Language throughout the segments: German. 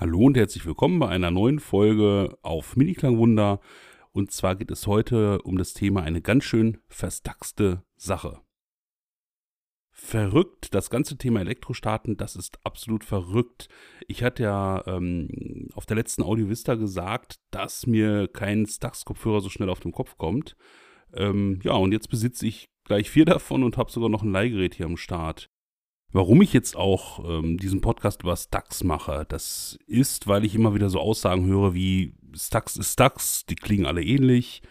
Hallo und herzlich willkommen bei einer neuen Folge auf Mini-Klangwunder. Und zwar geht es heute um das Thema eine ganz schön verstaxte Sache. Verrückt, das ganze Thema Elektrostarten, das ist absolut verrückt. Ich hatte ja ähm, auf der letzten Audio Vista gesagt, dass mir kein Stax-Kopfhörer so schnell auf den Kopf kommt. Ähm, ja, und jetzt besitze ich gleich vier davon und habe sogar noch ein Leihgerät hier am Start. Warum ich jetzt auch ähm, diesen Podcast über Stax mache, das ist, weil ich immer wieder so Aussagen höre wie Stax ist Stax, die klingen alle ähnlich.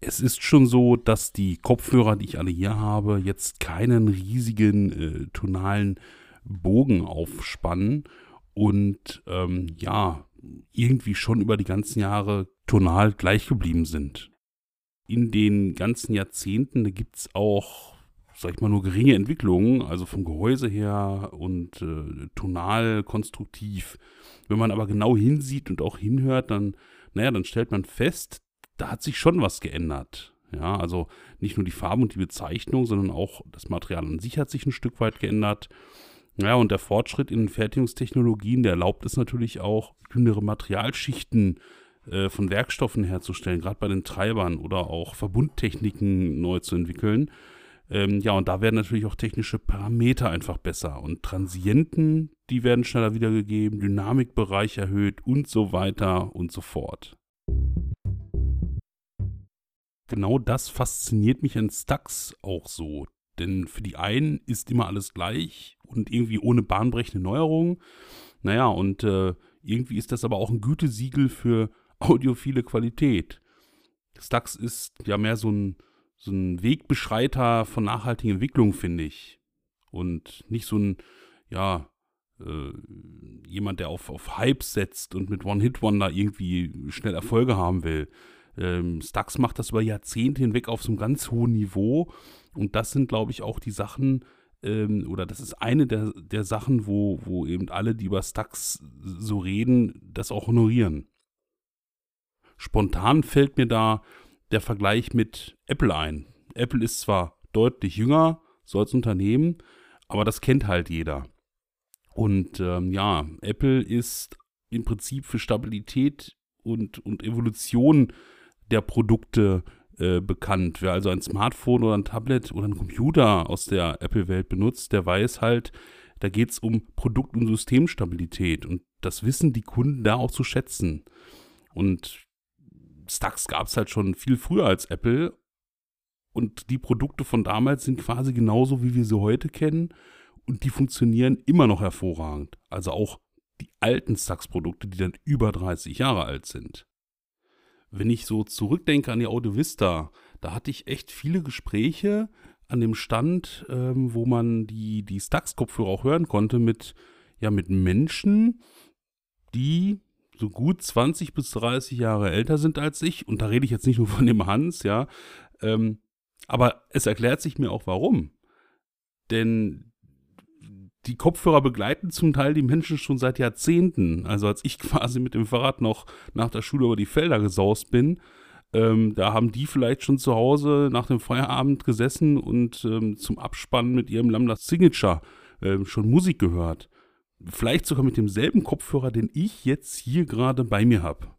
Es ist schon so, dass die Kopfhörer, die ich alle hier habe, jetzt keinen riesigen äh, tonalen Bogen aufspannen und ähm, ja, irgendwie schon über die ganzen Jahre tonal gleich geblieben sind. In den ganzen Jahrzehnten gibt es auch sag ich mal, nur geringe Entwicklungen, also vom Gehäuse her und äh, tonal, konstruktiv. Wenn man aber genau hinsieht und auch hinhört, dann, naja, dann stellt man fest, da hat sich schon was geändert. Ja, also nicht nur die Farben und die Bezeichnung, sondern auch das Material an sich hat sich ein Stück weit geändert. Ja, und der Fortschritt in Fertigungstechnologien, der erlaubt es natürlich auch, dünnere Materialschichten äh, von Werkstoffen herzustellen, gerade bei den Treibern oder auch Verbundtechniken neu zu entwickeln. Ähm, ja, und da werden natürlich auch technische Parameter einfach besser. Und Transienten, die werden schneller wiedergegeben, Dynamikbereich erhöht und so weiter und so fort. Genau das fasziniert mich an Stacks auch so. Denn für die einen ist immer alles gleich und irgendwie ohne bahnbrechende Neuerungen. Naja, und äh, irgendwie ist das aber auch ein Gütesiegel für audiophile Qualität. Stax ist ja mehr so ein so ein Wegbeschreiter von nachhaltigen Entwicklung, finde ich. Und nicht so ein, ja, äh, jemand, der auf, auf Hype setzt und mit One-Hit-Wonder irgendwie schnell Erfolge haben will. Ähm, Stax macht das über Jahrzehnte hinweg auf so einem ganz hohen Niveau. Und das sind, glaube ich, auch die Sachen, ähm, oder das ist eine der, der Sachen, wo, wo eben alle, die über Stax so reden, das auch honorieren. Spontan fällt mir da der Vergleich mit Apple ein. Apple ist zwar deutlich jünger, so als Unternehmen, aber das kennt halt jeder. Und ähm, ja, Apple ist im Prinzip für Stabilität und, und Evolution der Produkte äh, bekannt. Wer also ein Smartphone oder ein Tablet oder ein Computer aus der Apple-Welt benutzt, der weiß halt, da geht es um Produkt- und Systemstabilität. Und das wissen die Kunden da auch zu schätzen. Und Stacks gab es halt schon viel früher als Apple. Und die Produkte von damals sind quasi genauso, wie wir sie heute kennen. Und die funktionieren immer noch hervorragend. Also auch die alten Stacks-Produkte, die dann über 30 Jahre alt sind. Wenn ich so zurückdenke an die Audio Vista, da hatte ich echt viele Gespräche an dem Stand, ähm, wo man die, die Stax-Kopfhörer auch hören konnte mit, ja, mit Menschen, die so gut 20 bis 30 Jahre älter sind als ich, und da rede ich jetzt nicht nur von dem Hans, ja, ähm, aber es erklärt sich mir auch warum. Denn die Kopfhörer begleiten zum Teil die Menschen schon seit Jahrzehnten. Also als ich quasi mit dem Fahrrad noch nach der Schule über die Felder gesaust bin, ähm, da haben die vielleicht schon zu Hause nach dem Feierabend gesessen und ähm, zum Abspannen mit ihrem Lambda Signature ähm, schon Musik gehört. Vielleicht sogar mit demselben Kopfhörer, den ich jetzt hier gerade bei mir habe.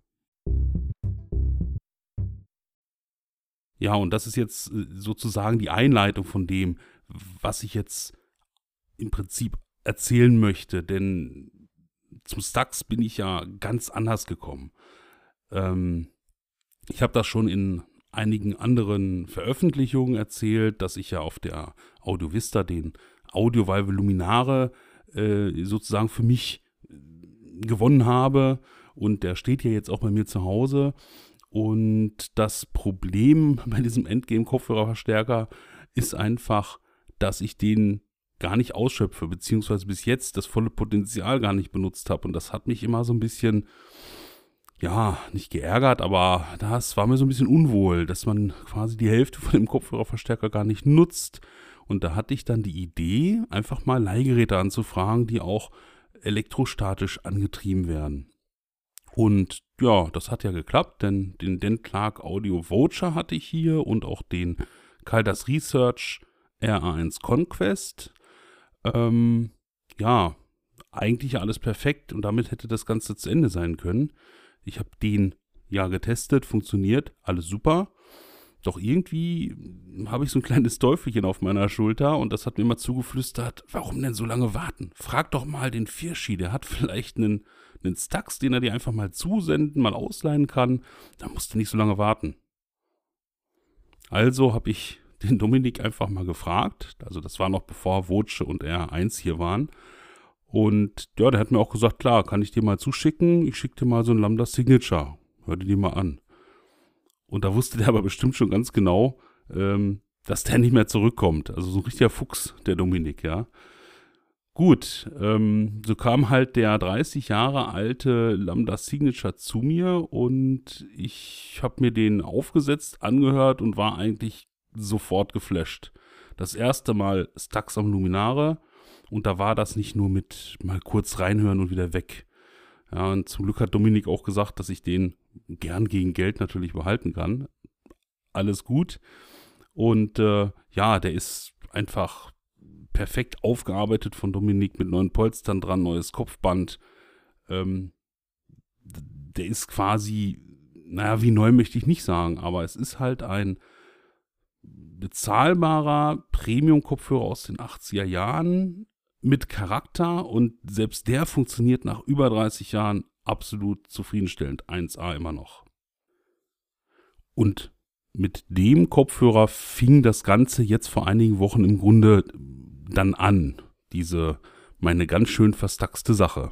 Ja, und das ist jetzt äh, sozusagen die Einleitung von dem, was ich jetzt im Prinzip erzählen möchte. Denn zum Stax bin ich ja ganz anders gekommen. Ähm, ich habe das schon in einigen anderen Veröffentlichungen erzählt, dass ich ja auf der Audio Vista den Audio Valve Luminare äh, sozusagen für mich gewonnen habe. Und der steht ja jetzt auch bei mir zu Hause. Und das Problem bei diesem Endgame-Kopfhörerverstärker ist einfach, dass ich den gar nicht ausschöpfe, beziehungsweise bis jetzt das volle Potenzial gar nicht benutzt habe. Und das hat mich immer so ein bisschen, ja, nicht geärgert, aber das war mir so ein bisschen unwohl, dass man quasi die Hälfte von dem Kopfhörerverstärker gar nicht nutzt. Und da hatte ich dann die Idee, einfach mal Leihgeräte anzufragen, die auch elektrostatisch angetrieben werden. Und ja, das hat ja geklappt, denn den Dent Clark Audio Voucher hatte ich hier und auch den Caldas Research RA1 Conquest. Ähm, ja, eigentlich alles perfekt und damit hätte das Ganze zu Ende sein können. Ich habe den ja getestet, funktioniert, alles super. Doch irgendwie habe ich so ein kleines Teufelchen auf meiner Schulter und das hat mir immer zugeflüstert, warum denn so lange warten? Frag doch mal den Firschi, der hat vielleicht einen, einen Stax, den er dir einfach mal zusenden, mal ausleihen kann. Da musst du nicht so lange warten. Also habe ich den Dominik einfach mal gefragt. Also das war noch bevor Wotsche und R1 hier waren. Und ja, der hat mir auch gesagt, klar, kann ich dir mal zuschicken. Ich schicke dir mal so ein Lambda Signature. Hör dir die mal an. Und da wusste der aber bestimmt schon ganz genau, ähm, dass der nicht mehr zurückkommt. Also so ein richtiger Fuchs, der Dominik, ja. Gut, ähm, so kam halt der 30 Jahre alte Lambda Signature zu mir und ich habe mir den aufgesetzt, angehört und war eigentlich sofort geflasht. Das erste Mal Stax am Luminare und da war das nicht nur mit mal kurz reinhören und wieder weg. Ja, und zum Glück hat Dominik auch gesagt, dass ich den gern gegen Geld natürlich behalten kann. Alles gut. Und äh, ja, der ist einfach perfekt aufgearbeitet von Dominik mit neuen Polstern dran, neues Kopfband. Ähm, der ist quasi, naja, wie neu möchte ich nicht sagen, aber es ist halt ein bezahlbarer Premium-Kopfhörer aus den 80er Jahren mit Charakter und selbst der funktioniert nach über 30 Jahren absolut zufriedenstellend. 1A immer noch. Und mit dem Kopfhörer fing das Ganze jetzt vor einigen Wochen im Grunde dann an. Diese meine ganz schön verstaxte Sache.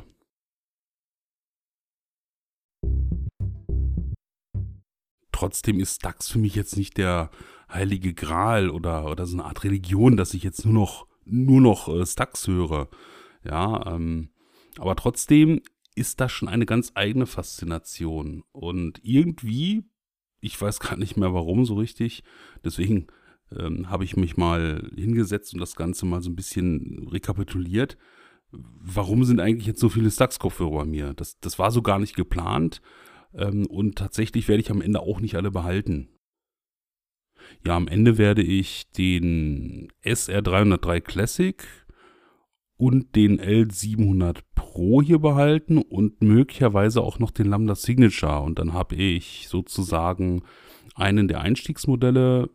Trotzdem ist Stax für mich jetzt nicht der heilige Gral oder, oder so eine Art Religion, dass ich jetzt nur noch, nur noch äh, Stax höre. Ja, ähm, aber trotzdem ist das schon eine ganz eigene Faszination. Und irgendwie, ich weiß gar nicht mehr warum so richtig, deswegen ähm, habe ich mich mal hingesetzt und das Ganze mal so ein bisschen rekapituliert. Warum sind eigentlich jetzt so viele Stax-Kopfhörer bei mir? Das, das war so gar nicht geplant. Ähm, und tatsächlich werde ich am Ende auch nicht alle behalten. Ja, am Ende werde ich den SR303 Classic und den L700 Pro hier behalten und möglicherweise auch noch den Lambda Signature. Und dann habe ich sozusagen einen der Einstiegsmodelle,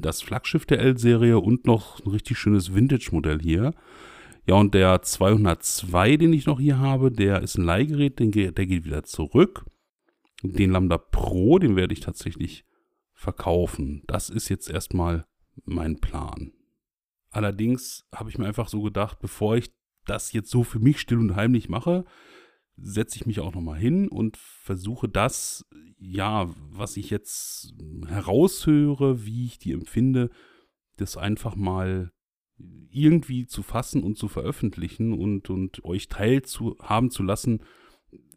das Flaggschiff der L-Serie und noch ein richtig schönes Vintage-Modell hier. Ja, und der 202, den ich noch hier habe, der ist ein Leihgerät, der geht wieder zurück. Den Lambda Pro, den werde ich tatsächlich verkaufen. Das ist jetzt erstmal mein Plan. Allerdings habe ich mir einfach so gedacht, bevor ich das jetzt so für mich still und heimlich mache, setze ich mich auch nochmal hin und versuche das, ja, was ich jetzt heraushöre, wie ich die empfinde, das einfach mal irgendwie zu fassen und zu veröffentlichen und, und euch teilhaben zu lassen,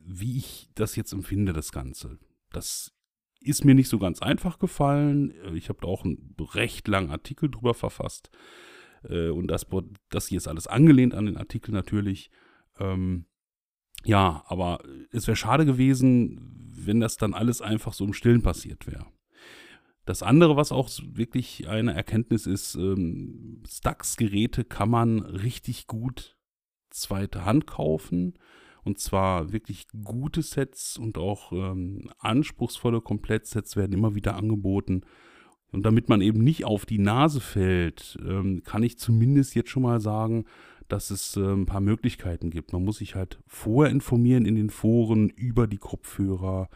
wie ich das jetzt empfinde, das Ganze. Das ist mir nicht so ganz einfach gefallen. Ich habe da auch einen recht langen Artikel drüber verfasst. Äh, und das, das hier ist alles angelehnt an den Artikel natürlich. Ähm, ja, aber es wäre schade gewesen, wenn das dann alles einfach so im Stillen passiert wäre. Das andere, was auch wirklich eine Erkenntnis ist, ähm, Stax-Geräte kann man richtig gut zweite Hand kaufen. Und zwar wirklich gute Sets und auch ähm, anspruchsvolle Komplettsets werden immer wieder angeboten. Und damit man eben nicht auf die Nase fällt, ähm, kann ich zumindest jetzt schon mal sagen, dass es äh, ein paar Möglichkeiten gibt. Man muss sich halt vorher informieren in den Foren über die Kopfhörer,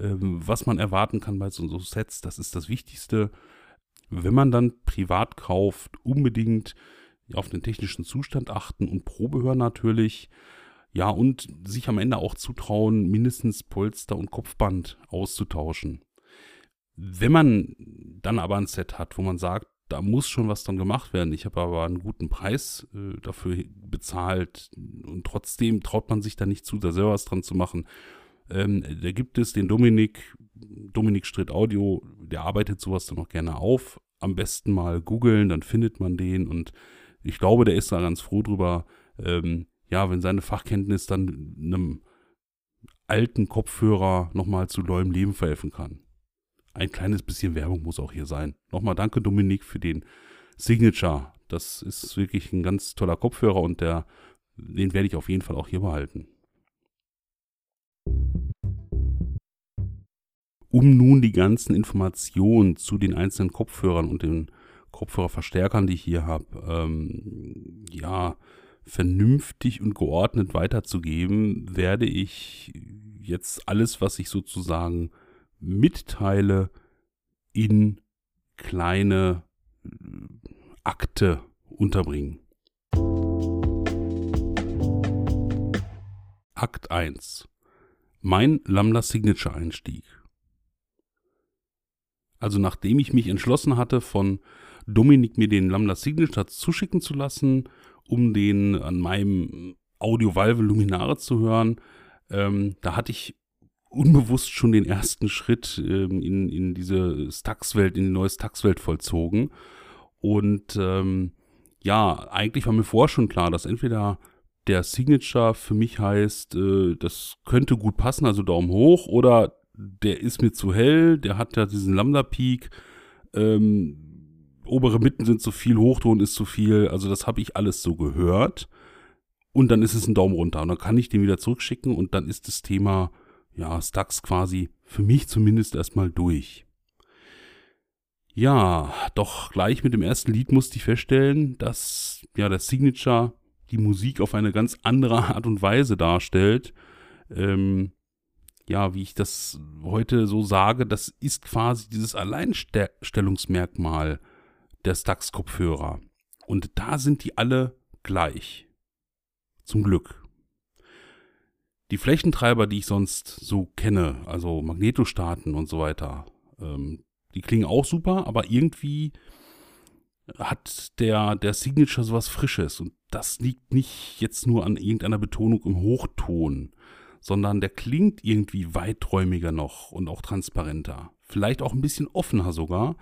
ähm, was man erwarten kann bei so, so Sets. Das ist das Wichtigste. Wenn man dann privat kauft, unbedingt auf den technischen Zustand achten und Probehör natürlich. Ja, und sich am Ende auch zutrauen, mindestens Polster und Kopfband auszutauschen. Wenn man dann aber ein Set hat, wo man sagt, da muss schon was dann gemacht werden. Ich habe aber einen guten Preis äh, dafür bezahlt und trotzdem traut man sich da nicht zu, da selber was dran zu machen. Ähm, da gibt es den Dominik, Dominik Stritt Audio, der arbeitet sowas dann auch gerne auf. Am besten mal googeln, dann findet man den und ich glaube, der ist da ganz froh drüber, ähm, ja, wenn seine Fachkenntnis dann einem alten Kopfhörer nochmal zu neuem Leben verhelfen kann ein kleines bisschen Werbung muss auch hier sein. Nochmal danke Dominik für den Signature. Das ist wirklich ein ganz toller Kopfhörer und der den werde ich auf jeden Fall auch hier behalten. Um nun die ganzen Informationen zu den einzelnen Kopfhörern und den Kopfhörerverstärkern, die ich hier habe, ähm, ja, vernünftig und geordnet weiterzugeben, werde ich jetzt alles, was ich sozusagen mitteile, in kleine äh, Akte unterbringen. Akt 1. Mein Lambda Signature Einstieg. Also nachdem ich mich entschlossen hatte, von Dominik mir den Lambda Signature zuschicken zu lassen, um den an meinem Audio Valve Luminare zu hören, ähm, da hatte ich unbewusst schon den ersten Schritt ähm, in, in diese Stax-Welt, in die neue Stax-Welt vollzogen. Und ähm, ja, eigentlich war mir vorher schon klar, dass entweder der Signature für mich heißt, äh, das könnte gut passen, also Daumen hoch, oder der ist mir zu hell, der hat ja diesen Lambda-Peak, ähm, obere Mitten sind zu viel, Hochton ist zu viel, also das habe ich alles so gehört. Und dann ist es ein Daumen runter und dann kann ich den wieder zurückschicken und dann ist das Thema, ja, Stacks quasi für mich zumindest erstmal durch. Ja, doch gleich mit dem ersten Lied musste ich feststellen, dass ja der Signature die Musik auf eine ganz andere Art und Weise darstellt. Ähm, ja, wie ich das heute so sage, das ist quasi dieses Alleinstellungsmerkmal der Stax-Kopfhörer. Und da sind die alle gleich. Zum Glück. Die Flächentreiber, die ich sonst so kenne, also Magnetostaaten und so weiter, ähm, die klingen auch super, aber irgendwie hat der, der Signature sowas Frisches. Und das liegt nicht jetzt nur an irgendeiner Betonung im Hochton, sondern der klingt irgendwie weiträumiger noch und auch transparenter. Vielleicht auch ein bisschen offener sogar.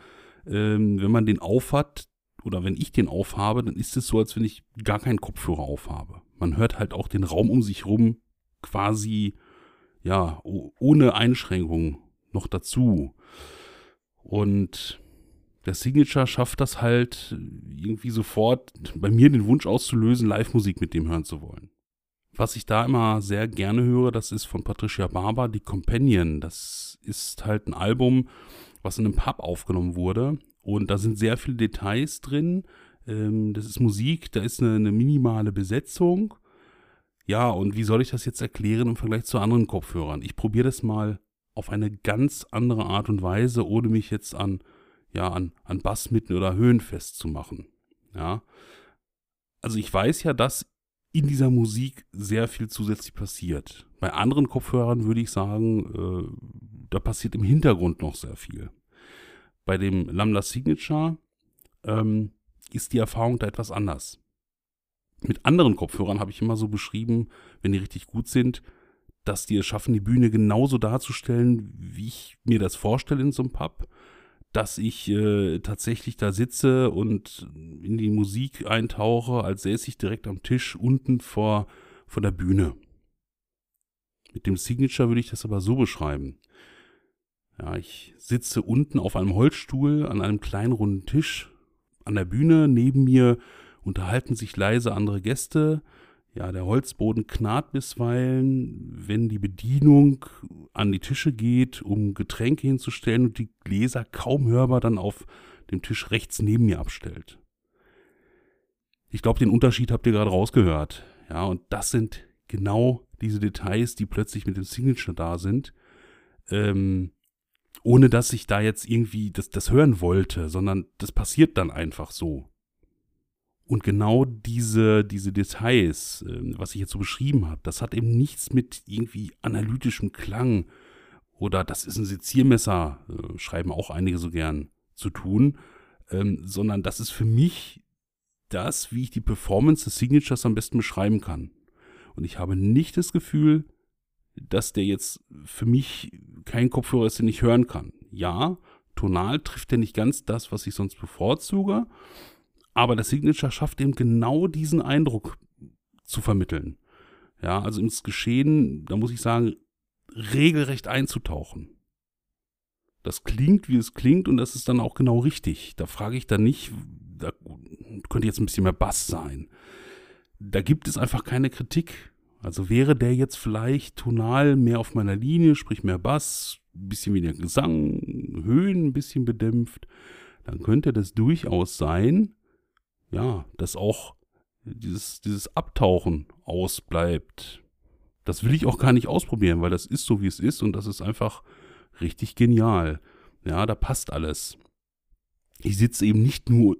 Ähm, wenn man den aufhat oder wenn ich den aufhabe, dann ist es so, als wenn ich gar keinen Kopfhörer aufhabe. Man hört halt auch den Raum um sich rum quasi, ja, ohne Einschränkung noch dazu. Und der Signature schafft das halt irgendwie sofort bei mir den Wunsch auszulösen, Live-Musik mit dem hören zu wollen. Was ich da immer sehr gerne höre, das ist von Patricia Barber, die Companion. Das ist halt ein Album, was in einem Pub aufgenommen wurde. Und da sind sehr viele Details drin. Ähm, das ist Musik, da ist eine, eine minimale Besetzung. Ja, und wie soll ich das jetzt erklären im Vergleich zu anderen Kopfhörern? Ich probiere das mal auf eine ganz andere Art und Weise, ohne mich jetzt an, ja, an, an Bassmitten oder Höhen festzumachen. Ja. Also ich weiß ja, dass in dieser Musik sehr viel zusätzlich passiert. Bei anderen Kopfhörern würde ich sagen, äh, da passiert im Hintergrund noch sehr viel. Bei dem Lambda Signature ähm, ist die Erfahrung da etwas anders. Mit anderen Kopfhörern habe ich immer so beschrieben, wenn die richtig gut sind, dass die es schaffen, die Bühne genauso darzustellen, wie ich mir das vorstelle in so einem Pub, dass ich äh, tatsächlich da sitze und in die Musik eintauche, als säße ich direkt am Tisch unten vor, vor der Bühne. Mit dem Signature würde ich das aber so beschreiben. Ja, ich sitze unten auf einem Holzstuhl an einem kleinen runden Tisch an der Bühne. Neben mir unterhalten sich leise andere Gäste. Ja, der Holzboden knarrt bisweilen, wenn die Bedienung an die Tische geht, um Getränke hinzustellen und die Gläser kaum hörbar dann auf dem Tisch rechts neben mir abstellt. Ich glaube, den Unterschied habt ihr gerade rausgehört. Ja, und das sind genau diese Details, die plötzlich mit dem Signature da sind. Ähm, ohne dass ich da jetzt irgendwie das, das hören wollte, sondern das passiert dann einfach so. Und genau diese, diese Details, äh, was ich jetzt so beschrieben habe, das hat eben nichts mit irgendwie analytischem Klang oder das ist ein Seziermesser, äh, schreiben auch einige so gern, zu tun, ähm, sondern das ist für mich das, wie ich die Performance des Signatures am besten beschreiben kann. Und ich habe nicht das Gefühl, dass der jetzt für mich kein Kopfhörer ist, den ich hören kann. Ja, tonal trifft er nicht ganz das, was ich sonst bevorzuge, aber der Signature schafft eben genau diesen Eindruck zu vermitteln. Ja, also ins Geschehen, da muss ich sagen, regelrecht einzutauchen. Das klingt, wie es klingt, und das ist dann auch genau richtig. Da frage ich dann nicht, da könnte jetzt ein bisschen mehr Bass sein. da gibt es einfach keine Kritik. Also wäre der jetzt vielleicht tonal mehr auf meiner Linie, sprich mehr Bass, ein bisschen weniger Gesang, Höhen ein bisschen bedämpft, dann könnte das durchaus sein, ja, dass auch dieses, dieses Abtauchen ausbleibt. Das will ich auch gar nicht ausprobieren, weil das ist so, wie es ist und das ist einfach richtig genial. Ja, da passt alles. Ich sitze eben nicht nur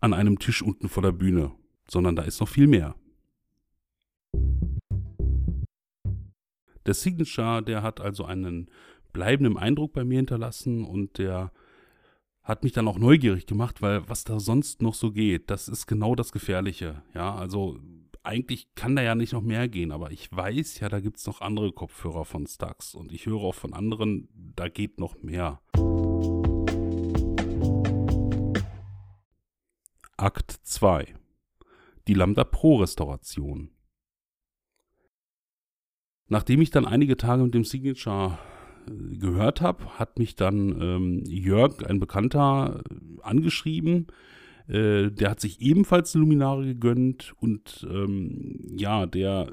an einem Tisch unten vor der Bühne, sondern da ist noch viel mehr. Der Signature, der hat also einen bleibenden Eindruck bei mir hinterlassen und der hat mich dann auch neugierig gemacht, weil was da sonst noch so geht, das ist genau das Gefährliche. Ja, also eigentlich kann da ja nicht noch mehr gehen, aber ich weiß ja, da gibt es noch andere Kopfhörer von Stax und ich höre auch von anderen, da geht noch mehr. Akt 2 Die Lambda Pro Restauration Nachdem ich dann einige Tage mit dem Signature gehört habe, hat mich dann ähm, Jörg, ein Bekannter, angeschrieben. Äh, der hat sich ebenfalls Luminare gegönnt und ähm, ja, der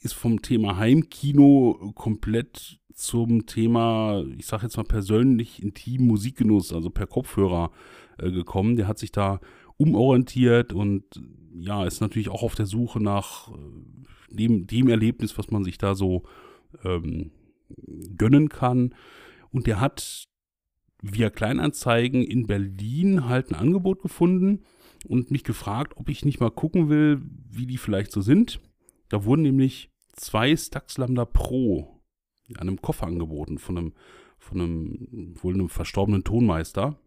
ist vom Thema Heimkino komplett zum Thema, ich sag jetzt mal persönlich intim Musikgenuss, also per Kopfhörer äh, gekommen. Der hat sich da umorientiert und ja, ist natürlich auch auf der Suche nach äh, dem, dem Erlebnis, was man sich da so ähm, gönnen kann. Und der hat via Kleinanzeigen in Berlin halt ein Angebot gefunden und mich gefragt, ob ich nicht mal gucken will, wie die vielleicht so sind. Da wurden nämlich zwei Stax Lambda Pro in einem Koffer angeboten von einem, von einem wohl einem verstorbenen Tonmeister.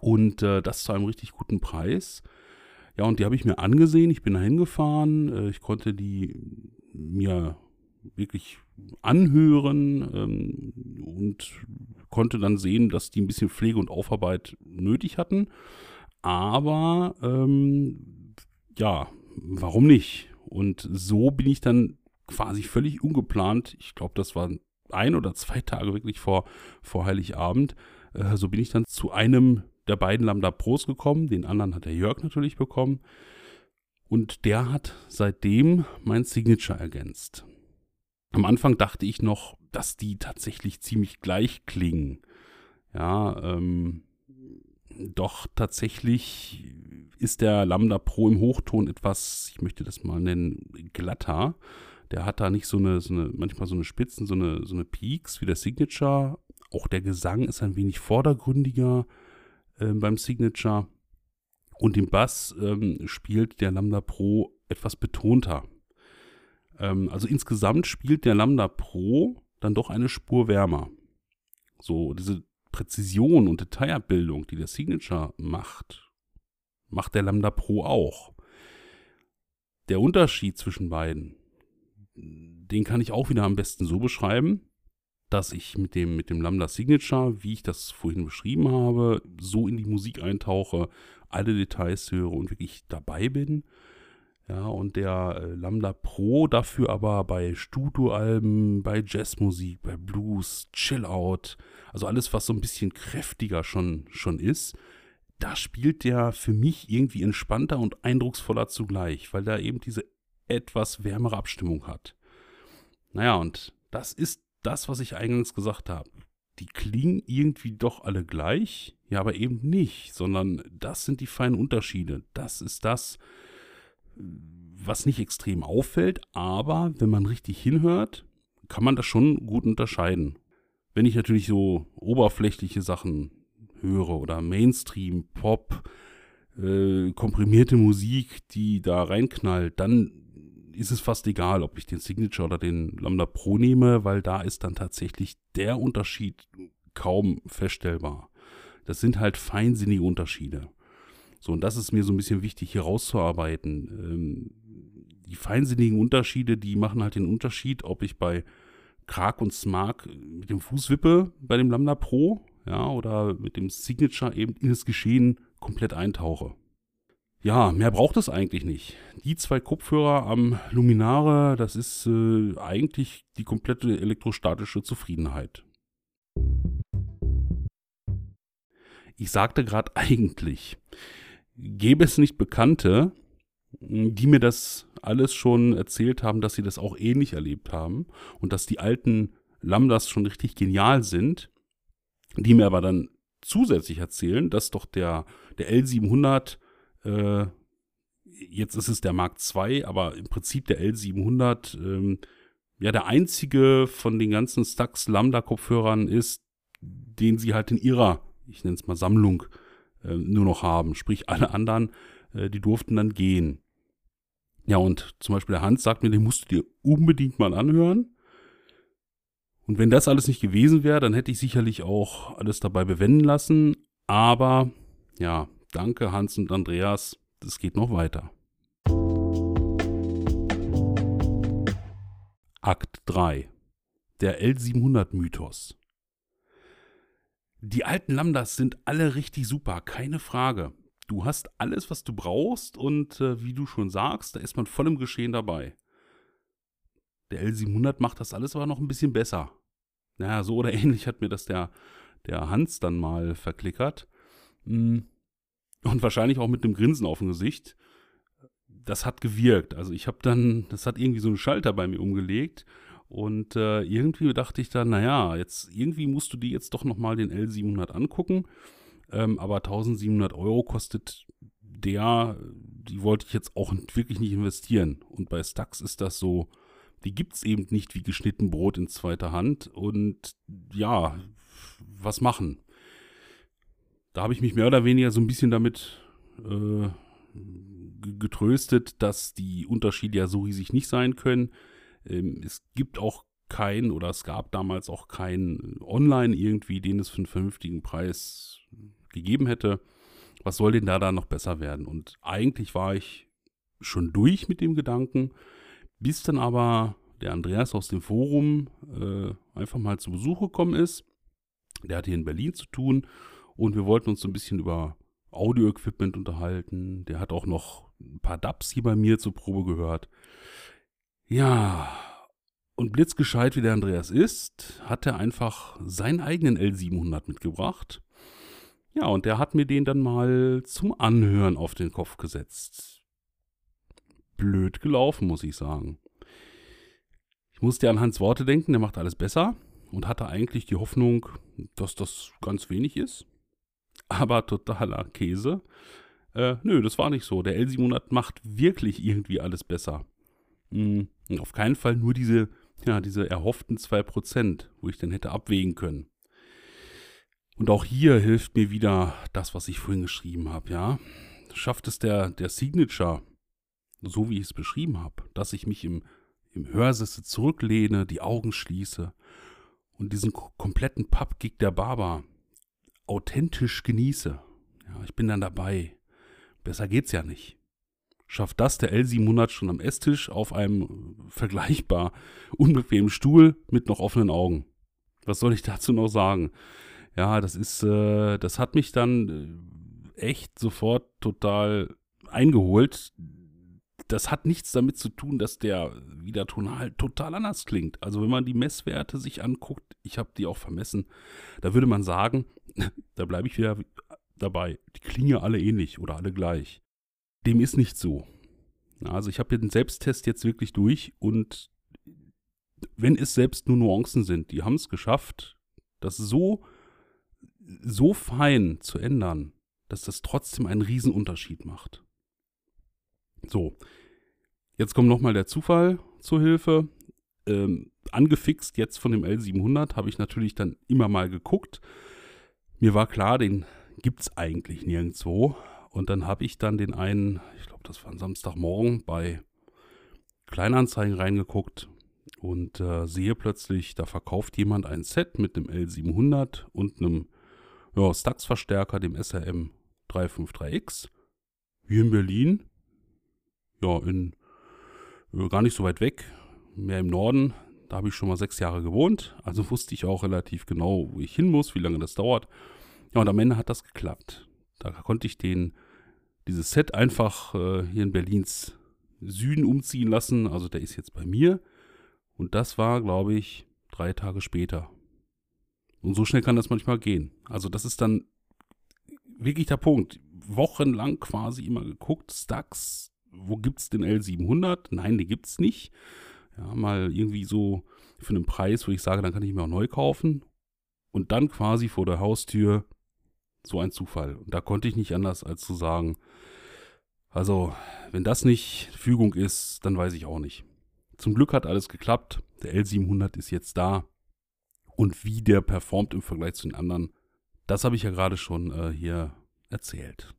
Und äh, das zu einem richtig guten Preis. Ja, und die habe ich mir angesehen. Ich bin da hingefahren. Äh, ich konnte die mir wirklich anhören ähm, und konnte dann sehen, dass die ein bisschen Pflege und Aufarbeit nötig hatten. Aber ähm, ja, warum nicht? Und so bin ich dann quasi völlig ungeplant, ich glaube, das waren ein oder zwei Tage wirklich vor, vor Heiligabend, äh, so bin ich dann zu einem der beiden Lambda Pros gekommen. Den anderen hat der Jörg natürlich bekommen. Und der hat seitdem mein Signature ergänzt. Am Anfang dachte ich noch, dass die tatsächlich ziemlich gleich klingen. Ja, ähm, doch tatsächlich ist der Lambda Pro im Hochton etwas, ich möchte das mal nennen, glatter. Der hat da nicht so eine, so eine manchmal so eine Spitzen, so eine, so eine Peaks wie der Signature. Auch der Gesang ist ein wenig vordergründiger äh, beim Signature. Und im Bass ähm, spielt der Lambda Pro etwas betonter. Ähm, also insgesamt spielt der Lambda Pro dann doch eine Spur wärmer. So, diese Präzision und Detailabbildung, die der Signature macht, macht der Lambda Pro auch. Der Unterschied zwischen beiden, den kann ich auch wieder am besten so beschreiben, dass ich mit dem, mit dem Lambda Signature, wie ich das vorhin beschrieben habe, so in die Musik eintauche, alle Details höre und wirklich dabei bin. Ja, und der äh, Lambda Pro dafür aber bei Studioalben, bei Jazzmusik, bei Blues, Chillout, also alles, was so ein bisschen kräftiger schon, schon ist, da spielt der für mich irgendwie entspannter und eindrucksvoller zugleich, weil da eben diese etwas wärmere Abstimmung hat. Naja, und das ist das, was ich eingangs gesagt habe. Die klingen irgendwie doch alle gleich, ja, aber eben nicht, sondern das sind die feinen Unterschiede. Das ist das, was nicht extrem auffällt, aber wenn man richtig hinhört, kann man das schon gut unterscheiden. Wenn ich natürlich so oberflächliche Sachen höre oder Mainstream, Pop, äh, komprimierte Musik, die da reinknallt, dann ist es fast egal, ob ich den Signature oder den Lambda Pro nehme, weil da ist dann tatsächlich der Unterschied kaum feststellbar. Das sind halt feinsinnige Unterschiede. So, und das ist mir so ein bisschen wichtig hier rauszuarbeiten. Ähm, die feinsinnigen Unterschiede, die machen halt den Unterschied, ob ich bei Krag und Smark mit dem Fuß wippe bei dem Lambda Pro, ja, oder mit dem Signature eben in das Geschehen komplett eintauche. Ja, mehr braucht es eigentlich nicht. Die zwei Kopfhörer am Luminare, das ist äh, eigentlich die komplette elektrostatische Zufriedenheit. Ich sagte gerade eigentlich, gäbe es nicht Bekannte, die mir das alles schon erzählt haben, dass sie das auch ähnlich erlebt haben und dass die alten Lambdas schon richtig genial sind, die mir aber dann zusätzlich erzählen, dass doch der, der L700, äh, jetzt ist es der Mark II, aber im Prinzip der L700, ähm, ja, der einzige von den ganzen Stax Lambda-Kopfhörern ist, den sie halt in ihrer, ich nenne es mal Sammlung, äh, nur noch haben. Sprich, alle anderen, äh, die durften dann gehen. Ja, und zum Beispiel der Hans sagt mir, den musst du dir unbedingt mal anhören. Und wenn das alles nicht gewesen wäre, dann hätte ich sicherlich auch alles dabei bewenden lassen. Aber ja, danke Hans und Andreas, das geht noch weiter. Akt 3 Der L700-Mythos Die alten Lambdas sind alle richtig super, keine Frage. Du hast alles, was du brauchst und äh, wie du schon sagst, da ist man voll im Geschehen dabei. Der L700 macht das alles aber noch ein bisschen besser. Naja, so oder ähnlich hat mir das der, der Hans dann mal verklickert. Hm. Und wahrscheinlich auch mit einem Grinsen auf dem Gesicht. Das hat gewirkt. Also ich habe dann, das hat irgendwie so einen Schalter bei mir umgelegt. Und äh, irgendwie dachte ich dann, naja, jetzt irgendwie musst du dir jetzt doch nochmal den L700 angucken. Ähm, aber 1700 Euro kostet der, die wollte ich jetzt auch wirklich nicht investieren. Und bei Stax ist das so, die gibt es eben nicht wie geschnitten Brot in zweiter Hand. Und ja, was machen? Da habe ich mich mehr oder weniger so ein bisschen damit äh, getröstet, dass die Unterschiede ja so riesig nicht sein können. Ähm, es gibt auch keinen oder es gab damals auch keinen Online irgendwie, den es für einen vernünftigen Preis gegeben hätte. Was soll denn da dann noch besser werden? Und eigentlich war ich schon durch mit dem Gedanken, bis dann aber der Andreas aus dem Forum äh, einfach mal zu Besuch gekommen ist. Der hat hier in Berlin zu tun und wir wollten uns so ein bisschen über Audio-Equipment unterhalten. Der hat auch noch ein paar Dubs hier bei mir zur Probe gehört. Ja, und blitzgescheit wie der Andreas ist, hat er einfach seinen eigenen L700 mitgebracht. Ja, und der hat mir den dann mal zum Anhören auf den Kopf gesetzt. Blöd gelaufen, muss ich sagen. Ich musste an Hans Worte denken, der macht alles besser und hatte eigentlich die Hoffnung, dass das ganz wenig ist. Aber totaler Käse. Äh, nö, das war nicht so. Der L700 macht wirklich irgendwie alles besser. Mhm. Und auf keinen Fall nur diese, ja, diese erhofften 2%, wo ich dann hätte abwägen können. Und auch hier hilft mir wieder das, was ich vorhin geschrieben habe, ja. Schafft es der, der Signature, so wie ich es beschrieben habe, dass ich mich im im Hörsessel zurücklehne, die Augen schließe und diesen kompletten Pub-Gig der Barber authentisch genieße. Ja, ich bin dann dabei. Besser geht's ja nicht. Schafft das der L700 schon am Esstisch auf einem vergleichbar unbequemen Stuhl mit noch offenen Augen. Was soll ich dazu noch sagen? Ja, das ist, äh, das hat mich dann äh, echt sofort total eingeholt das hat nichts damit zu tun, dass der wieder tonal total anders klingt. Also wenn man die Messwerte sich anguckt, ich habe die auch vermessen, da würde man sagen, da bleibe ich wieder dabei, die klingen ja alle ähnlich oder alle gleich. Dem ist nicht so. Also ich habe den Selbsttest jetzt wirklich durch und wenn es selbst nur Nuancen sind, die haben es geschafft, das so, so fein zu ändern, dass das trotzdem einen Riesenunterschied macht. So, Jetzt kommt nochmal der Zufall zur Hilfe. Ähm, angefixt jetzt von dem L700 habe ich natürlich dann immer mal geguckt. Mir war klar, den gibt es eigentlich nirgendwo. Und dann habe ich dann den einen, ich glaube, das war ein Samstagmorgen, bei Kleinanzeigen reingeguckt und äh, sehe plötzlich, da verkauft jemand ein Set mit dem L700 und einem ja, Stax-Verstärker, dem SRM 353X, hier in Berlin. Ja, in äh, gar nicht so weit weg, mehr im Norden. Da habe ich schon mal sechs Jahre gewohnt, also wusste ich auch relativ genau, wo ich hin muss, wie lange das dauert. Ja, und am Ende hat das geklappt. Da konnte ich den, dieses Set einfach äh, hier in Berlins Süden umziehen lassen. Also der ist jetzt bei mir. Und das war, glaube ich, drei Tage später. Und so schnell kann das manchmal gehen. Also das ist dann wirklich der Punkt. Wochenlang quasi immer geguckt, Stacks, wo gibt es den L700? Nein, den gibt es nicht. Ja, mal irgendwie so für einen Preis, wo ich sage, dann kann ich mir auch neu kaufen. Und dann quasi vor der Haustür so ein Zufall. Und da konnte ich nicht anders als zu sagen, also wenn das nicht Fügung ist, dann weiß ich auch nicht. Zum Glück hat alles geklappt. Der L700 ist jetzt da. Und wie der performt im Vergleich zu den anderen, das habe ich ja gerade schon äh, hier erzählt.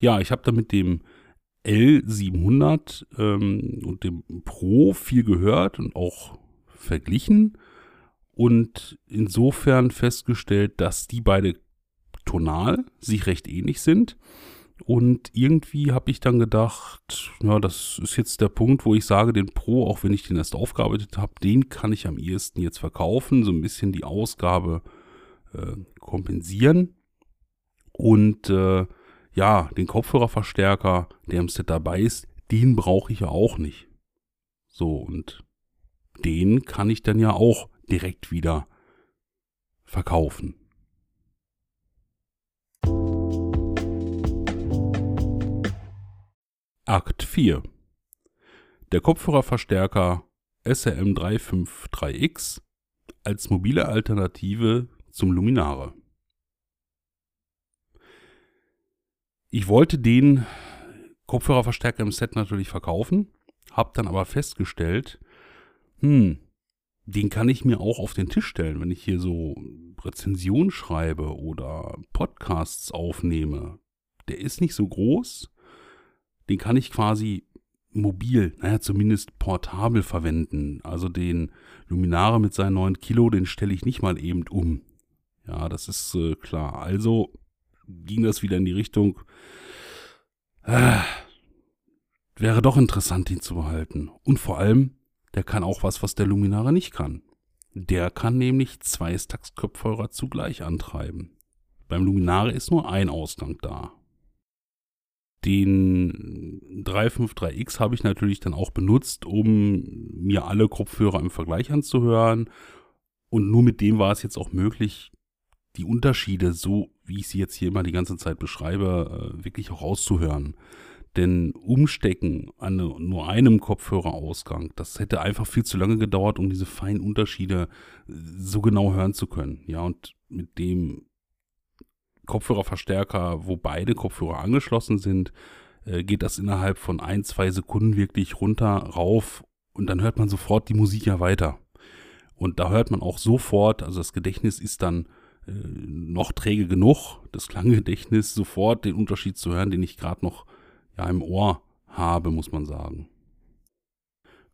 Ja, ich habe da mit dem L700 ähm, und dem Pro viel gehört und auch verglichen und insofern festgestellt, dass die beide tonal sich recht ähnlich sind. Und irgendwie habe ich dann gedacht, ja, das ist jetzt der Punkt, wo ich sage, den Pro, auch wenn ich den erst aufgearbeitet habe, den kann ich am ehesten jetzt verkaufen, so ein bisschen die Ausgabe äh, kompensieren. Und äh, ja, den Kopfhörerverstärker, der im Set dabei ist, den brauche ich ja auch nicht. So, und den kann ich dann ja auch direkt wieder verkaufen. Akt 4 Der Kopfhörerverstärker SRM353X als mobile Alternative zum Luminare. Ich wollte den Kopfhörerverstärker im Set natürlich verkaufen, habe dann aber festgestellt, hm, den kann ich mir auch auf den Tisch stellen, wenn ich hier so Rezensionen schreibe oder Podcasts aufnehme. Der ist nicht so groß, den kann ich quasi mobil, naja, zumindest portabel verwenden. Also den Luminare mit seinen 9 Kilo, den stelle ich nicht mal eben um. Ja, das ist äh, klar. Also ging das wieder in die Richtung, äh, wäre doch interessant, ihn zu behalten. Und vor allem, der kann auch was, was der Luminare nicht kann. Der kann nämlich zwei Stacks-Kopfhörer zugleich antreiben. Beim Luminare ist nur ein Ausgang da. Den 353X habe ich natürlich dann auch benutzt, um mir alle Kopfhörer im Vergleich anzuhören. Und nur mit dem war es jetzt auch möglich, die Unterschiede, so wie ich sie jetzt hier immer die ganze Zeit beschreibe, äh, wirklich auch rauszuhören. Denn Umstecken an nur einem Kopfhörerausgang, das hätte einfach viel zu lange gedauert, um diese feinen Unterschiede äh, so genau hören zu können. Ja, und mit dem Kopfhörerverstärker, wo beide Kopfhörer angeschlossen sind, äh, geht das innerhalb von ein, zwei Sekunden wirklich runter, rauf und dann hört man sofort die Musik ja weiter. Und da hört man auch sofort, also das Gedächtnis ist dann äh, noch träge genug, das Klanggedächtnis sofort den Unterschied zu hören, den ich gerade noch ja, im Ohr habe, muss man sagen.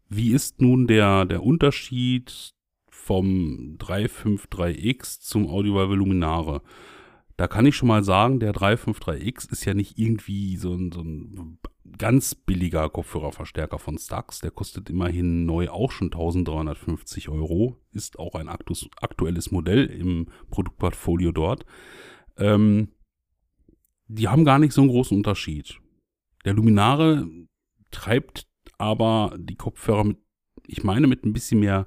Wie ist nun der, der Unterschied vom 353X zum Audiovalve Luminare? Da kann ich schon mal sagen, der 353X ist ja nicht irgendwie so ein, so ein ganz billiger Kopfhörerverstärker von Stax. Der kostet immerhin neu auch schon 1350 Euro. Ist auch ein aktuelles Modell im Produktportfolio dort. Ähm, die haben gar nicht so einen großen Unterschied. Der Luminare treibt aber die Kopfhörer mit, ich meine, mit ein bisschen mehr,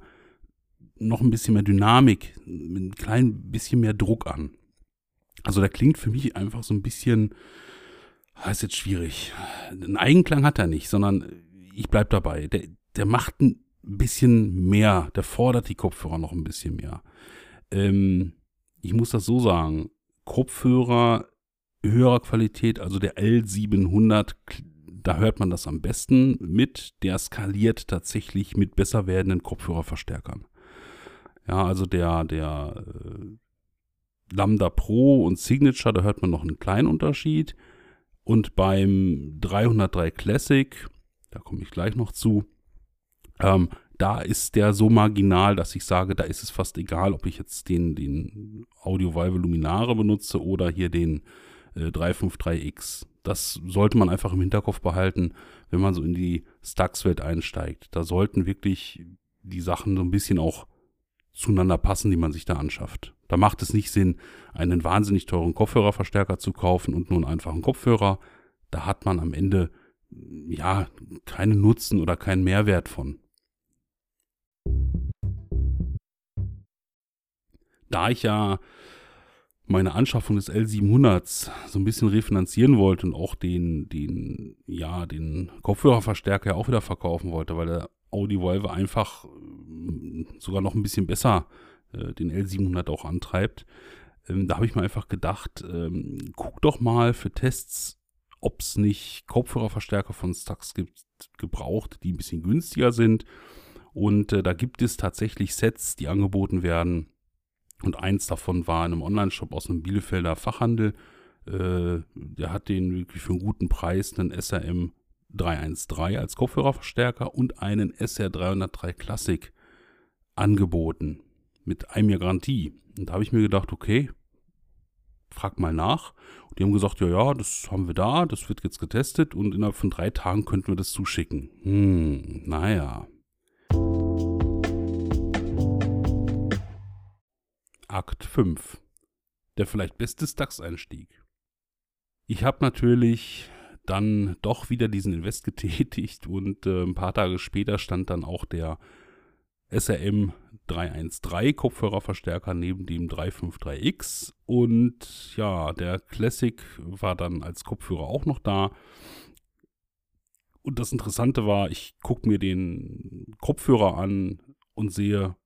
noch ein bisschen mehr Dynamik, mit ein klein bisschen mehr Druck an. Also der klingt für mich einfach so ein bisschen, ah, ist jetzt schwierig. Einen Eigenklang hat er nicht, sondern ich bleib dabei. Der, der macht ein bisschen mehr, der fordert die Kopfhörer noch ein bisschen mehr. Ähm, ich muss das so sagen, Kopfhörer höherer Qualität, also der L700, da hört man das am besten mit. Der skaliert tatsächlich mit besser werdenden Kopfhörerverstärkern. Ja, also der, der äh, Lambda Pro und Signature, da hört man noch einen kleinen Unterschied. Und beim 303 Classic, da komme ich gleich noch zu, ähm, da ist der so marginal, dass ich sage, da ist es fast egal, ob ich jetzt den, den Audio Valve Luminare benutze oder hier den äh, 353X. Das sollte man einfach im Hinterkopf behalten, wenn man so in die Stax-Welt einsteigt. Da sollten wirklich die Sachen so ein bisschen auch zueinander passen, die man sich da anschafft. Da macht es nicht Sinn, einen wahnsinnig teuren Kopfhörerverstärker zu kaufen und nur einen einfachen Kopfhörer. Da hat man am Ende ja keinen Nutzen oder keinen Mehrwert von. Da ich ja meine Anschaffung des L700s so ein bisschen refinanzieren wollte und auch den, den, ja, den Kopfhörerverstärker auch wieder verkaufen wollte, weil der Audi Volvo einfach äh, sogar noch ein bisschen besser äh, den L700 auch antreibt. Ähm, da habe ich mir einfach gedacht, ähm, guck doch mal für Tests, ob es nicht Kopfhörerverstärker von Stax gibt, gebraucht, die ein bisschen günstiger sind. Und äh, da gibt es tatsächlich Sets, die angeboten werden und eins davon war in einem Online-Shop aus einem Bielefelder Fachhandel. Äh, der hat den wirklich für einen guten Preis einen SRM 313 als Kopfhörerverstärker und einen SR 303 Classic angeboten. Mit einem Jahr Garantie. Und da habe ich mir gedacht, okay, frag mal nach. Und die haben gesagt, ja, ja, das haben wir da, das wird jetzt getestet und innerhalb von drei Tagen könnten wir das zuschicken. Hm, naja. Akt 5. Der vielleicht beste DAX-Einstieg. Ich habe natürlich dann doch wieder diesen Invest getätigt und äh, ein paar Tage später stand dann auch der SRM 313 Kopfhörerverstärker neben dem 353X und ja, der Classic war dann als Kopfhörer auch noch da. Und das Interessante war, ich gucke mir den Kopfhörer an und sehe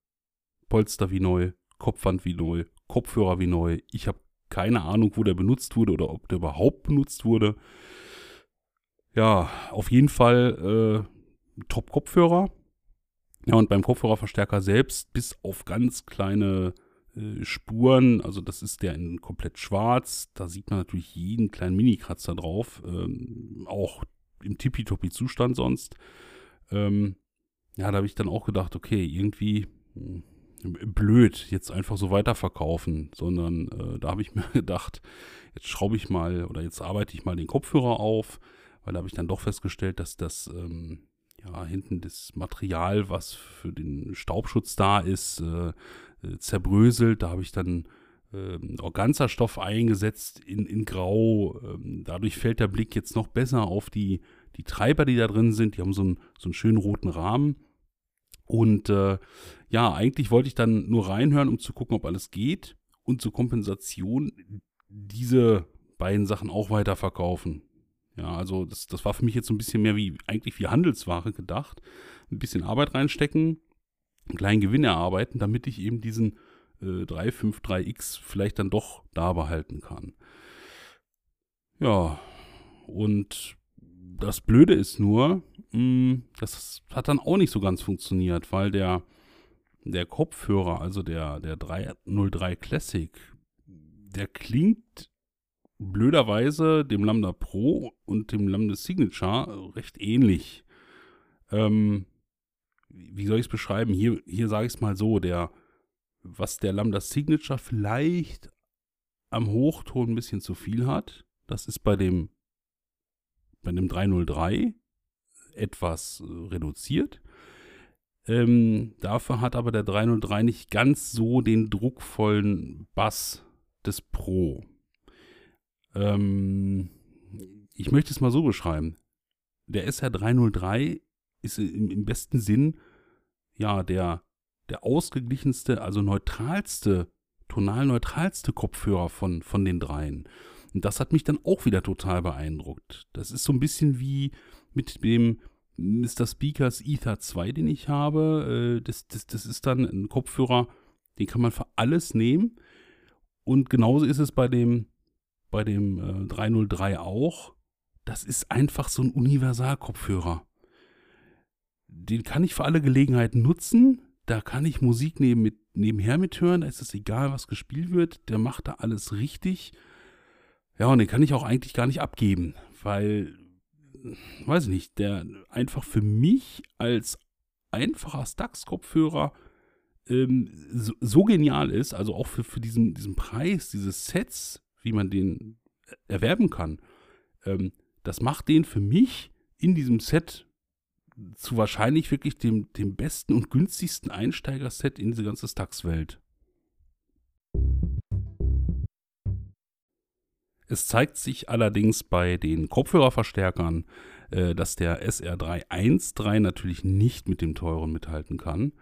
Polster wie neu, Kopfwand wie neu, Kopfhörer wie neu. Ich habe keine Ahnung, wo der benutzt wurde oder ob der überhaupt benutzt wurde. Ja, auf jeden Fall äh, Top-Kopfhörer. Ja, und beim Kopfhörerverstärker selbst, bis auf ganz kleine äh, Spuren, also das ist der in komplett schwarz, da sieht man natürlich jeden kleinen Mini-Kratzer drauf, ähm, auch im tippitoppi-Zustand sonst. Ähm, ja, da habe ich dann auch gedacht, okay, irgendwie hm, blöd, jetzt einfach so weiterverkaufen, sondern äh, da habe ich mir gedacht, jetzt schraube ich mal oder jetzt arbeite ich mal den Kopfhörer auf, weil da habe ich dann doch festgestellt, dass das ähm, ja hinten das Material, was für den Staubschutz da ist, äh, äh zerbröselt. Da habe ich dann äh, Organzerstoff eingesetzt in, in Grau. Ähm, dadurch fällt der Blick jetzt noch besser auf die, die Treiber, die da drin sind. Die haben so einen, so einen schönen roten Rahmen. Und äh, ja, eigentlich wollte ich dann nur reinhören, um zu gucken, ob alles geht und zur Kompensation diese beiden Sachen auch weiterverkaufen. Ja, also das, das war für mich jetzt so ein bisschen mehr wie eigentlich wie Handelsware gedacht. Ein bisschen Arbeit reinstecken, einen kleinen Gewinn erarbeiten, damit ich eben diesen äh, 353X vielleicht dann doch da behalten kann. Ja, und das Blöde ist nur, mh, hm, das hat dann auch nicht so ganz funktioniert, weil der, der Kopfhörer, also der, der 303 Classic, der klingt blöderweise dem Lambda Pro und dem Lambda Signature recht ähnlich. Ähm, wie soll ich es beschreiben? Hier, hier sage ich es mal so, der, was der Lambda Signature vielleicht am Hochton ein bisschen zu viel hat, das ist bei dem bei dem 303 etwas äh, reduziert. Ähm, dafür hat aber der 303 nicht ganz so den druckvollen Bass des Pro. Ähm, ich möchte es mal so beschreiben. Der SR 303 ist im, im besten Sinn ja der, der ausgeglichenste, also neutralste, tonal neutralste Kopfhörer von, von den dreien. Und das hat mich dann auch wieder total beeindruckt. Das ist so ein bisschen wie mit dem Mr. Speakers Ether 2, den ich habe. Äh, das, das, das ist dann ein Kopfhörer, den kann man für alles nehmen. Und genauso ist es bei dem, bei dem äh, 303 auch. Das ist einfach so ein Universalkopfhörer. Den kann ich für alle Gelegenheiten nutzen. Da kann ich Musik neben, mit, nebenher mithören. Da ist es egal, was gespielt wird. Der macht da alles richtig. Ja, und den kann ich auch eigentlich gar nicht abgeben, weil, weiß ich nicht, der einfach für mich als einfacher Stax-Kopfhörer ähm, so, so, genial ist, also auch für, für diesen, diesen Preis, dieses Sets, wie man den erwerben kann, ähm, das macht den für mich in diesem Set zu wahrscheinlich wirklich dem, dem besten und günstigsten Einsteiger-Set in diese ganze Stax-Welt. Es zeigt sich allerdings bei den Kopfhörerverstärkern, äh, dass der SR313 natürlich nicht mit dem teuren mithalten kann.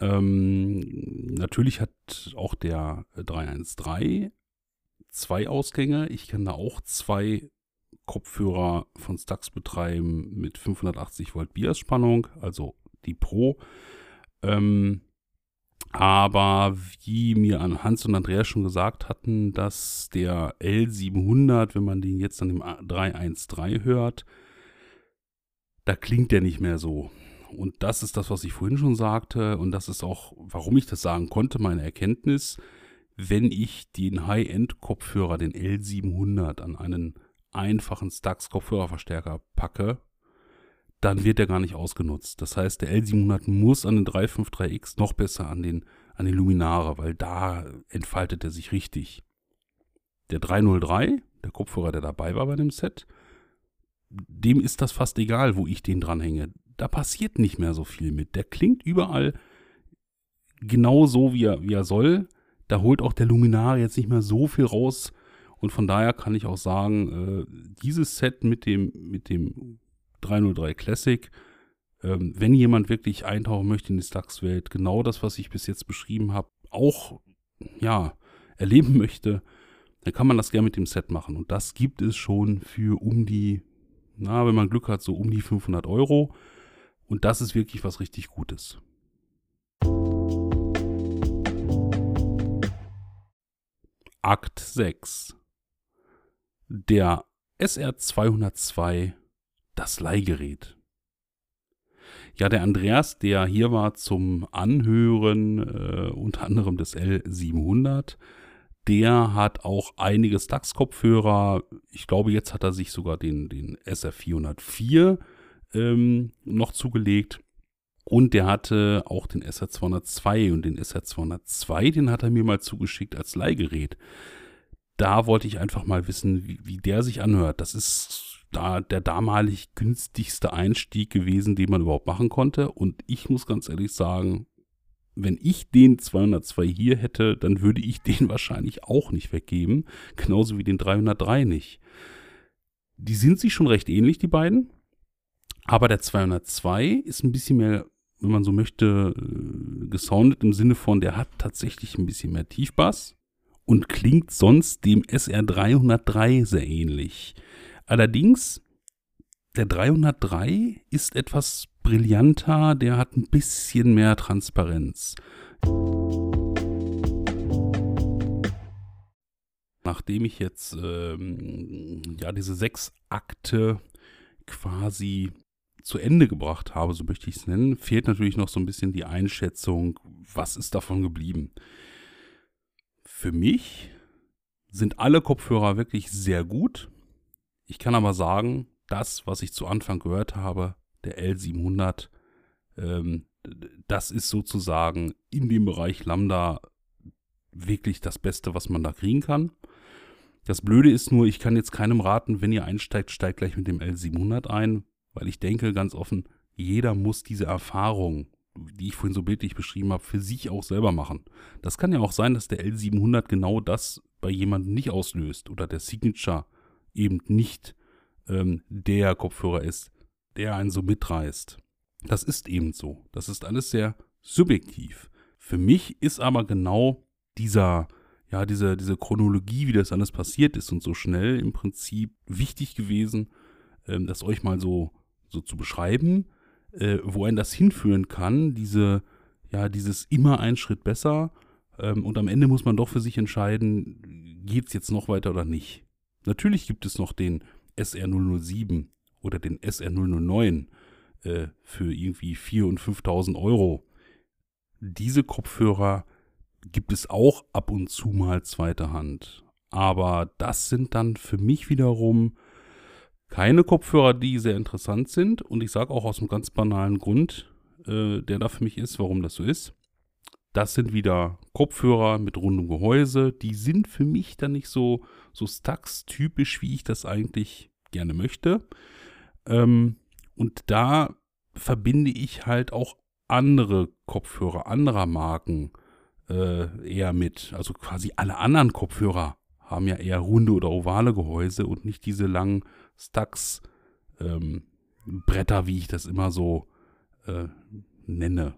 Ähm, natürlich hat auch der 313 zwei Ausgänge. Ich kann da auch zwei Kopfhörer von Stax betreiben mit 580 Volt Bias-Spannung, also die Pro. Ähm, aber wie mir Hans und Andreas schon gesagt hatten, dass der L700, wenn man den jetzt an dem 313 hört, da klingt der nicht mehr so. Und das ist das, was ich vorhin schon sagte. Und das ist auch, warum ich das sagen konnte, meine Erkenntnis. Wenn ich den High-End-Kopfhörer, den L700, an einen einfachen Stax-Kopfhörerverstärker packe, dann wird der gar nicht ausgenutzt. Das heißt, der L700 muss an den 353X noch besser an den, an den Luminare, weil da entfaltet er sich richtig. Der 303, der Kopfhörer, der dabei war bei dem Set, dem ist das fast egal, wo ich den dranhänge. Da passiert nicht mehr so viel mit. Der klingt überall genau so, wie er, wie er soll. Da holt auch der Luminar jetzt nicht mehr so viel raus. Und von daher kann ich auch sagen, äh, dieses Set mit dem, mit dem 303 Classic, ähm, wenn jemand wirklich eintauchen möchte in die Stax-Welt, genau das, was ich bis jetzt beschrieben habe, auch ja, erleben möchte, dann kann man das gerne mit dem Set machen. Und das gibt es schon für um die na, wenn man Glück hat, so um die 500 Euro. Und das ist wirklich was richtig Gutes. Akt 6. Der SR202, das Leihgerät. Ja, der Andreas, der hier war zum Anhören äh, unter anderem des L700, der hat auch einige Stax-Kopfhörer. Ich glaube, jetzt hat er sich sogar den, den SR404 ähm, noch zugelegt. Und der hatte auch den SR202 und den SR202, den hat er mir mal zugeschickt als Leihgerät. Da wollte ich einfach mal wissen, wie, wie der sich anhört. Das ist da der damalig günstigste Einstieg gewesen, den man überhaupt machen konnte. Und ich muss ganz ehrlich sagen, wenn ich den 202 hier hätte, dann würde ich den wahrscheinlich auch nicht weggeben. Genauso wie den 303 nicht. Die sind sich schon recht ähnlich, die beiden. Aber der 202 ist ein bisschen mehr, wenn man so möchte, äh, gesoundet im Sinne von, der hat tatsächlich ein bisschen mehr Tiefbass und klingt sonst dem SR303 sehr ähnlich. Allerdings, der 303 ist etwas brillanter, der hat ein bisschen mehr Transparenz. Nachdem ich jetzt ähm, ja diese sechs Akte quasi zu Ende gebracht habe, so möchte ich es nennen, fehlt natürlich noch so ein bisschen die Einschätzung, was ist davon geblieben. Für mich sind alle Kopfhörer wirklich sehr gut. Ich kann aber sagen, das, was ich zu Anfang gehört habe, der L700. Ähm, das ist sozusagen in dem Bereich Lambda wirklich das Beste, was man da kriegen kann. Das Blöde ist nur, ich kann jetzt keinem raten, wenn ihr einsteigt, steigt gleich mit dem L700 ein, weil ich denke ganz offen, jeder muss diese Erfahrung, die ich vorhin so bildlich beschrieben habe, für sich auch selber machen. Das kann ja auch sein, dass der L700 genau das bei jemandem nicht auslöst oder der Signature eben nicht ähm, der Kopfhörer ist, der einen so mitreißt. Das ist eben so. Das ist alles sehr subjektiv. Für mich ist aber genau dieser, ja, diese, diese Chronologie, wie das alles passiert ist und so schnell im Prinzip wichtig gewesen, ähm, das euch mal so, so zu beschreiben, äh, wo ein das hinführen kann, diese, ja, dieses immer einen Schritt besser. Ähm, und am Ende muss man doch für sich entscheiden, geht es jetzt noch weiter oder nicht. Natürlich gibt es noch den SR007, oder den SR009 äh, für irgendwie 4.000 und 5.000 Euro. Diese Kopfhörer gibt es auch ab und zu mal zweiter Hand. Aber das sind dann für mich wiederum keine Kopfhörer, die sehr interessant sind. Und ich sage auch aus einem ganz banalen Grund, äh, der da für mich ist, warum das so ist. Das sind wieder Kopfhörer mit rundem Gehäuse. Die sind für mich dann nicht so, so Stax-typisch, wie ich das eigentlich gerne möchte. Ähm, und da verbinde ich halt auch andere Kopfhörer anderer Marken äh, eher mit. Also quasi alle anderen Kopfhörer haben ja eher runde oder ovale Gehäuse und nicht diese langen Stax ähm, wie ich das immer so äh, nenne.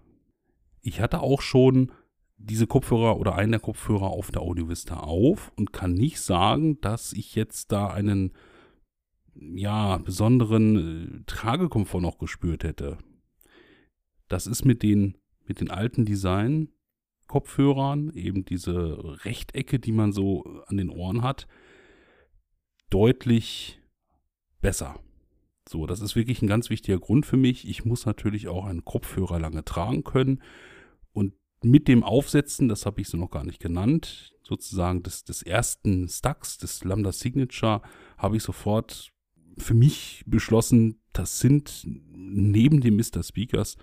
Ich hatte auch schon diese Kopfhörer oder einen der Kopfhörer auf der Audiovista auf und kann nicht sagen, dass ich jetzt da einen ja, besonderen äh, Tragekomfort noch gespürt hätte. Das ist mit den, mit den alten Design-Kopfhörern, eben diese Rechtecke, die man so an den Ohren hat, deutlich besser. So, das ist wirklich ein ganz wichtiger Grund für mich. Ich muss natürlich auch einen Kopfhörer lange tragen können. Mit dem Aufsetzen, das habe ich so noch gar nicht genannt, sozusagen des, des ersten Stacks, des Lambda Signature, habe ich sofort für mich beschlossen, das sind neben den Mr. Speakers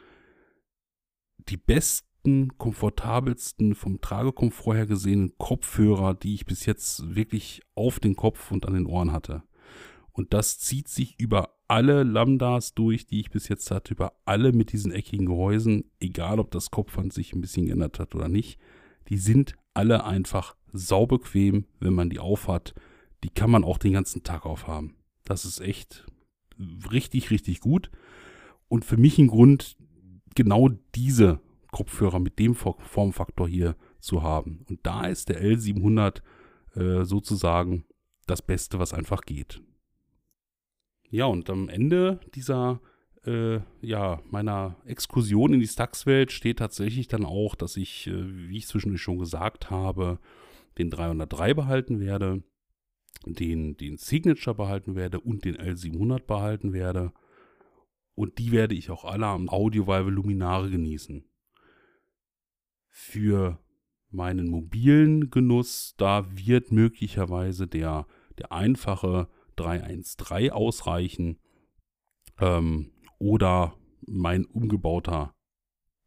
die besten, komfortabelsten, vom Tragekomfort her gesehenen Kopfhörer, die ich bis jetzt wirklich auf den Kopf und an den Ohren hatte. Und das zieht sich über alle Lambdas durch, die ich bis jetzt hatte, über alle mit diesen eckigen Gehäusen, egal ob das Kopfband sich ein bisschen geändert hat oder nicht. Die sind alle einfach saubequem, wenn man die aufhat. Die kann man auch den ganzen Tag aufhaben. Das ist echt richtig, richtig gut. Und für mich ein Grund, genau diese Kopfhörer mit dem Formfaktor hier zu haben. Und da ist der L700 äh, sozusagen das Beste, was einfach geht. Ja, und am Ende dieser, äh, ja, meiner Exkursion in die Stax-Welt steht tatsächlich dann auch, dass ich, äh, wie ich zwischendurch schon gesagt habe, den 303 behalten werde den, den Signature behalten werde und den L700 behalten werde. Und die werde ich auch alle am Audio Valve Luminare genießen. Für meinen mobilen Genuss, da wird möglicherweise der, der einfache 313 ausreichen. Ähm, oder mein umgebauter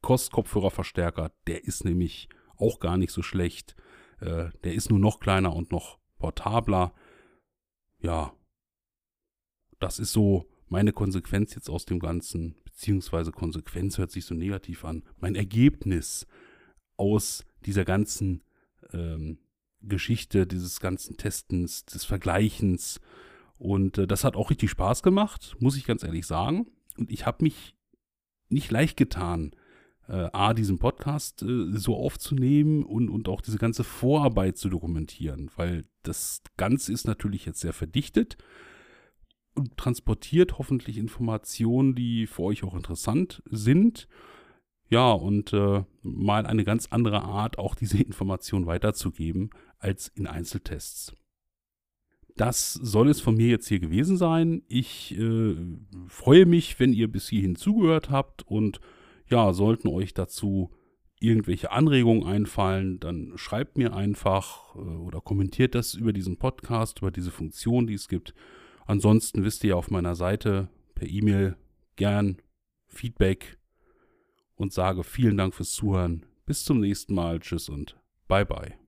Kost-Kopfhörerverstärker, der ist nämlich auch gar nicht so schlecht. Äh, der ist nur noch kleiner und noch portabler ja, das ist so meine Konsequenz jetzt aus dem Ganzen, beziehungsweise Konsequenz hört sich so negativ an. Mein Ergebnis aus dieser ganzen ähm, Geschichte, dieses ganzen Testens, des Vergleichens. Und äh, das hat auch richtig Spaß gemacht, muss ich ganz ehrlich sagen. Und ich habe mich nicht leicht getan, äh, A, diesen Podcast äh, so aufzunehmen und, und auch diese ganze Vorarbeit zu dokumentieren, weil das Ganze ist natürlich jetzt sehr verdichtet und transportiert hoffentlich Informationen, die für euch auch interessant sind. Ja, und äh, mal eine ganz andere Art, auch diese Informationen weiterzugeben, als in Einzeltests. Das soll es von mir jetzt hier gewesen sein. Ich äh, freue mich, wenn ihr bis hierhin zugehört habt und ja, sollten euch dazu irgendwelche Anregungen einfallen, dann schreibt mir einfach äh, oder kommentiert das über diesen Podcast, über diese Funktion, die es gibt. Ansonsten wisst ihr auf meiner Seite per E-Mail gern Feedback und sage vielen Dank fürs Zuhören. Bis zum nächsten Mal. Tschüss und bye bye.